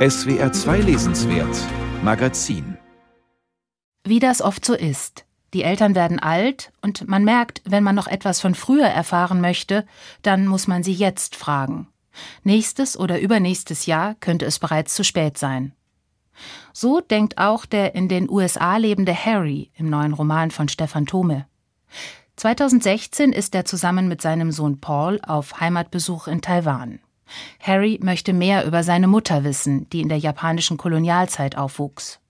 SWR 2 Lesenswert Magazin Wie das oft so ist. Die Eltern werden alt und man merkt, wenn man noch etwas von früher erfahren möchte, dann muss man sie jetzt fragen. Nächstes oder übernächstes Jahr könnte es bereits zu spät sein. So denkt auch der in den USA lebende Harry im neuen Roman von Stefan Thome. 2016 ist er zusammen mit seinem Sohn Paul auf Heimatbesuch in Taiwan. Harry möchte mehr über seine Mutter wissen, die in der japanischen Kolonialzeit aufwuchs.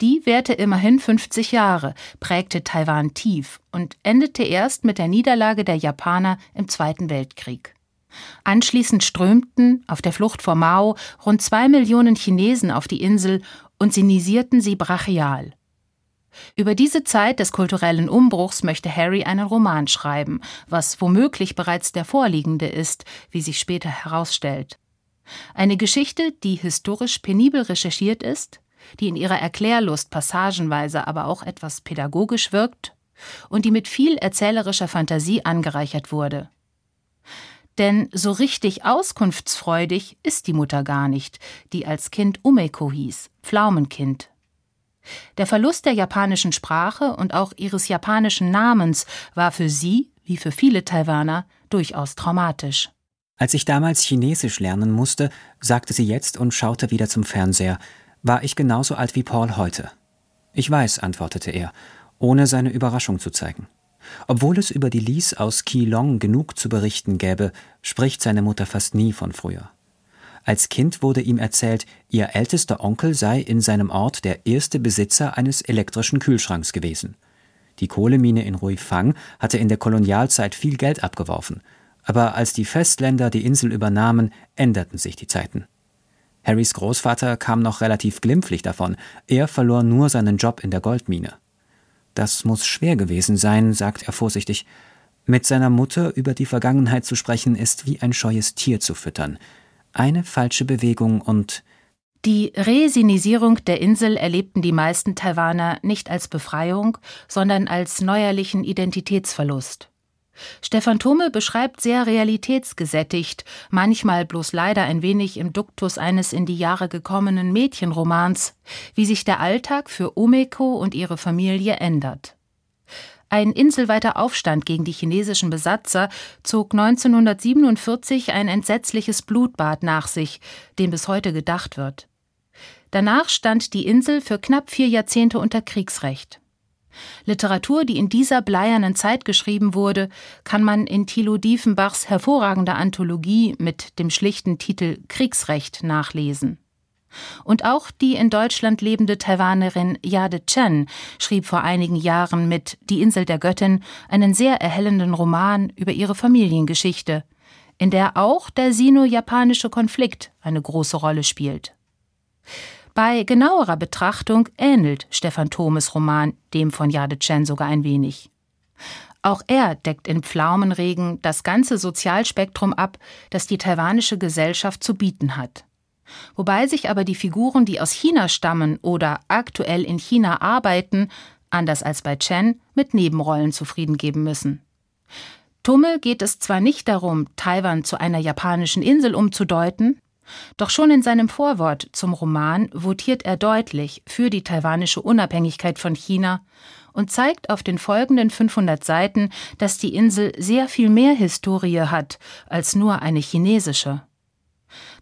Die währte immerhin 50 Jahre, prägte Taiwan tief und endete erst mit der Niederlage der Japaner im Zweiten Weltkrieg. Anschließend strömten, auf der Flucht vor Mao, rund zwei Millionen Chinesen auf die Insel und sinisierten sie brachial. Über diese Zeit des kulturellen Umbruchs möchte Harry einen Roman schreiben, was womöglich bereits der vorliegende ist, wie sich später herausstellt. Eine Geschichte, die historisch penibel recherchiert ist, die in ihrer Erklärlust passagenweise aber auch etwas pädagogisch wirkt und die mit viel erzählerischer Fantasie angereichert wurde. Denn so richtig auskunftsfreudig ist die Mutter gar nicht, die als Kind Umeko hieß, Pflaumenkind. Der Verlust der japanischen Sprache und auch ihres japanischen Namens war für sie, wie für viele Taiwaner, durchaus traumatisch. Als ich damals Chinesisch lernen musste, sagte sie jetzt und schaute wieder zum Fernseher, war ich genauso alt wie Paul heute. Ich weiß, antwortete er, ohne seine Überraschung zu zeigen. Obwohl es über die Lies aus Keelong genug zu berichten gäbe, spricht seine Mutter fast nie von früher. Als Kind wurde ihm erzählt, ihr ältester Onkel sei in seinem Ort der erste Besitzer eines elektrischen Kühlschranks gewesen. Die Kohlemine in Ruifang hatte in der Kolonialzeit viel Geld abgeworfen, aber als die Festländer die Insel übernahmen, änderten sich die Zeiten. Harrys Großvater kam noch relativ glimpflich davon, er verlor nur seinen Job in der Goldmine. Das muss schwer gewesen sein, sagt er vorsichtig. Mit seiner Mutter über die Vergangenheit zu sprechen, ist wie ein scheues Tier zu füttern. Eine falsche Bewegung und die Resinisierung der Insel erlebten die meisten Taiwaner nicht als Befreiung, sondern als neuerlichen Identitätsverlust. Stefan Thome beschreibt sehr realitätsgesättigt, manchmal bloß leider ein wenig im Duktus eines in die Jahre gekommenen Mädchenromans, wie sich der Alltag für Umeko und ihre Familie ändert. Ein inselweiter Aufstand gegen die chinesischen Besatzer zog 1947 ein entsetzliches Blutbad nach sich, dem bis heute gedacht wird. Danach stand die Insel für knapp vier Jahrzehnte unter Kriegsrecht. Literatur, die in dieser bleiernen Zeit geschrieben wurde, kann man in Thilo Diefenbachs hervorragender Anthologie mit dem schlichten Titel Kriegsrecht nachlesen. Und auch die in Deutschland lebende Taiwanerin Yade Chen schrieb vor einigen Jahren mit Die Insel der Göttin einen sehr erhellenden Roman über ihre Familiengeschichte, in der auch der sino-japanische Konflikt eine große Rolle spielt. Bei genauerer Betrachtung ähnelt Stefan Thomes Roman dem von Jade Chen sogar ein wenig. Auch er deckt in Pflaumenregen das ganze Sozialspektrum ab, das die taiwanische Gesellschaft zu bieten hat. Wobei sich aber die Figuren, die aus China stammen oder aktuell in China arbeiten, anders als bei Chen, mit Nebenrollen zufrieden geben müssen. Tummel geht es zwar nicht darum, Taiwan zu einer japanischen Insel umzudeuten, doch schon in seinem Vorwort zum Roman votiert er deutlich für die taiwanische Unabhängigkeit von China und zeigt auf den folgenden 500 Seiten, dass die Insel sehr viel mehr Historie hat als nur eine chinesische.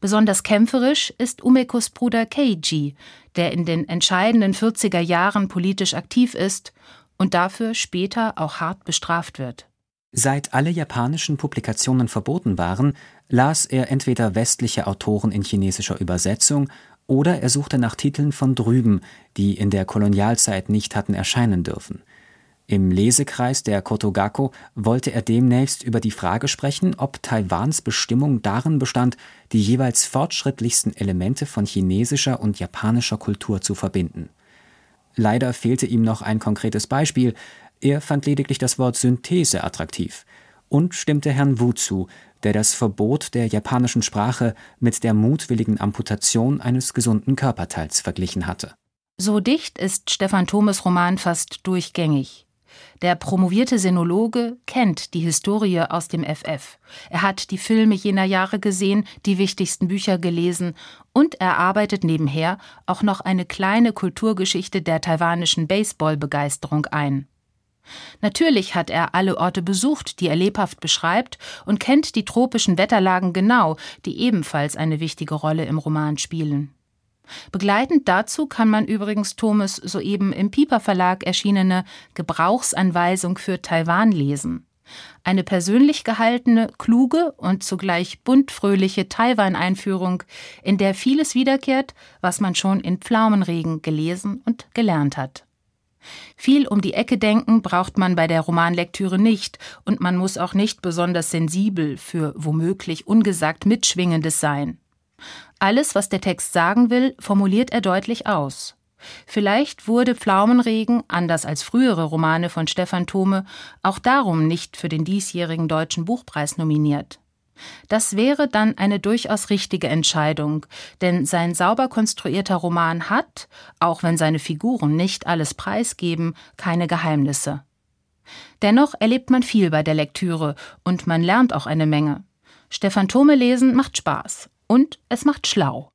Besonders kämpferisch ist Umekos Bruder Keiji, der in den entscheidenden 40er Jahren politisch aktiv ist und dafür später auch hart bestraft wird. Seit alle japanischen Publikationen verboten waren, las er entweder westliche Autoren in chinesischer Übersetzung oder er suchte nach Titeln von drüben, die in der Kolonialzeit nicht hatten erscheinen dürfen. Im Lesekreis der Kotogako wollte er demnächst über die Frage sprechen, ob Taiwans Bestimmung darin bestand, die jeweils fortschrittlichsten Elemente von chinesischer und japanischer Kultur zu verbinden. Leider fehlte ihm noch ein konkretes Beispiel, er fand lediglich das Wort Synthese attraktiv und stimmte Herrn Wu zu, der das Verbot der japanischen Sprache mit der mutwilligen Amputation eines gesunden Körperteils verglichen hatte. So dicht ist Stefan Thomes Roman fast durchgängig. Der promovierte Sinologe kennt die Historie aus dem FF. Er hat die Filme jener Jahre gesehen, die wichtigsten Bücher gelesen und er arbeitet nebenher auch noch eine kleine Kulturgeschichte der taiwanischen Baseballbegeisterung ein. Natürlich hat er alle Orte besucht, die er lebhaft beschreibt, und kennt die tropischen Wetterlagen genau, die ebenfalls eine wichtige Rolle im Roman spielen. Begleitend dazu kann man übrigens Thomas soeben im Piper Verlag erschienene Gebrauchsanweisung für Taiwan lesen. Eine persönlich gehaltene, kluge und zugleich buntfröhliche Taiwan-Einführung, in der vieles wiederkehrt, was man schon in Pflaumenregen gelesen und gelernt hat. Viel um die Ecke denken braucht man bei der Romanlektüre nicht, und man muss auch nicht besonders sensibel für womöglich ungesagt Mitschwingendes sein. Alles, was der Text sagen will, formuliert er deutlich aus. Vielleicht wurde Pflaumenregen, anders als frühere Romane von Stefan Thome, auch darum nicht für den diesjährigen Deutschen Buchpreis nominiert. Das wäre dann eine durchaus richtige Entscheidung, denn sein sauber konstruierter Roman hat, auch wenn seine Figuren nicht alles preisgeben, keine Geheimnisse. Dennoch erlebt man viel bei der Lektüre und man lernt auch eine Menge. Stefan Thome lesen macht Spaß und es macht schlau.